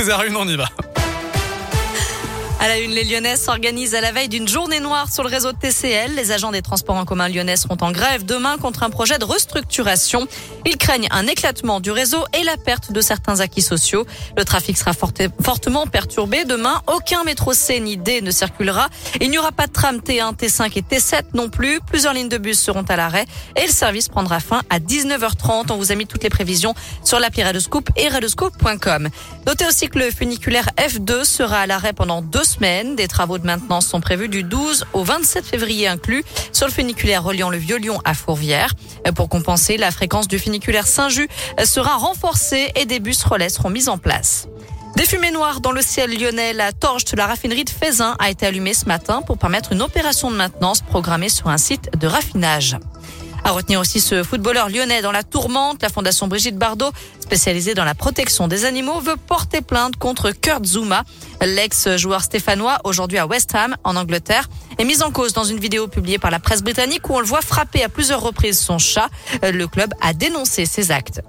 13h01, on y va. À la une, les Lyonnais s'organisent à la veille d'une journée noire sur le réseau TCL. Les agents des transports en commun lyonnais seront en grève demain contre un projet de restructuration. Ils craignent un éclatement du réseau et la perte de certains acquis sociaux. Le trafic sera fortement perturbé. Demain, aucun métro C ni D ne circulera. Il n'y aura pas de tram T1, T5 et T7 non plus. Plusieurs lignes de bus seront à l'arrêt et le service prendra fin à 19h30. On vous a mis toutes les prévisions sur l'appli Radoscoop et radoscoop.com. Notez aussi que le funiculaire F2 sera à l'arrêt pendant deux Des travaux de maintenance sont prévus du 12 au 27 février inclus sur le funiculaire reliant le Vieux-Lyon à Fourvière. Pour compenser, la fréquence du funiculaire Saint-Just sera renforcée et des bus relais seront mis en place. Des fumées noires dans le ciel lyonnais. La torche de la raffinerie de Fézin a été allumée ce matin pour permettre une opération de maintenance programmée sur un site de raffinage. À retenir aussi ce footballeur lyonnais dans la tourmente. La fondation Brigitte Bardot, spécialisée dans la protection des animaux, veut porter plainte contre Kurt Zuma. L'ex-joueur stéphanois, aujourd'hui à West Ham, en Angleterre, est mis en cause dans une vidéo publiée par la presse britannique où on le voit frapper à plusieurs reprises son chat. Le club a dénoncé ces actes.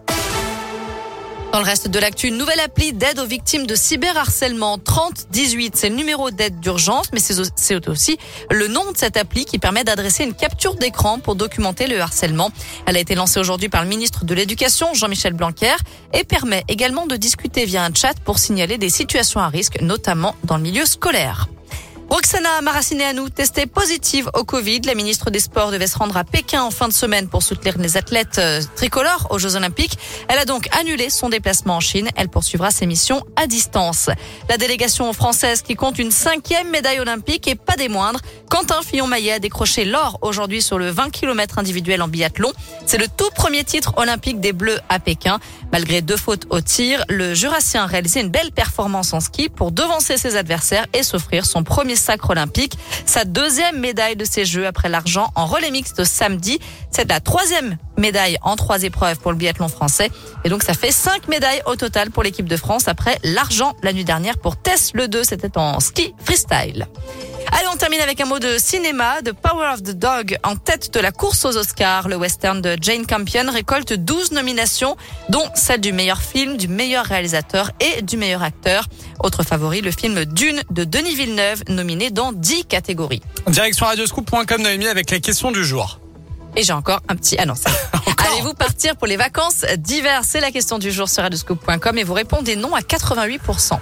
Dans le reste de l'actu, une nouvelle appli d'aide aux victimes de cyberharcèlement 3018. C'est le numéro d'aide d'urgence, mais c'est aussi le nom de cette appli qui permet d'adresser une capture d'écran pour documenter le harcèlement. Elle a été lancée aujourd'hui par le ministre de l'Éducation, Jean-Michel Blanquer, et permet également de discuter via un chat pour signaler des situations à risque, notamment dans le milieu scolaire. Roxana Maracineanu, testée positive au Covid. La ministre des Sports devait se rendre à Pékin en fin de semaine pour soutenir les athlètes euh, tricolores aux Jeux Olympiques. Elle a donc annulé son déplacement en Chine. Elle poursuivra ses missions à distance. La délégation française qui compte une cinquième médaille olympique et pas des moindres. Quentin Fillon-Maillet a décroché l'or aujourd'hui sur le 20 km individuel en biathlon. C'est le tout premier titre olympique des Bleus à Pékin. Malgré deux fautes au tir, le Jurassien a réalisé une belle performance en ski pour devancer ses adversaires et s'offrir son premier sacre olympique. Sa deuxième médaille de ces Jeux après l'argent en relais mixte samedi. C'est la troisième médaille en trois épreuves pour le biathlon français. Et donc ça fait cinq médailles au total pour l'équipe de France après l'argent la nuit dernière pour Tess Le 2. C'était en ski freestyle. Allez, on termine avec un mot de cinéma. The Power of the Dog en tête de la course aux Oscars. Le western de Jane Campion récolte 12 nominations, dont celle du meilleur film, du meilleur réalisateur et du meilleur acteur. Autre favori, le film Dune de Denis Villeneuve, nominé dans 10 catégories. Direction radioscoop.com, Noémie, avec la question du jour. Et j'ai encore un petit annonce. Allez-vous partir pour les vacances d'hiver? C'est la question du jour sur radioscoop.com et vous répondez non à 88%.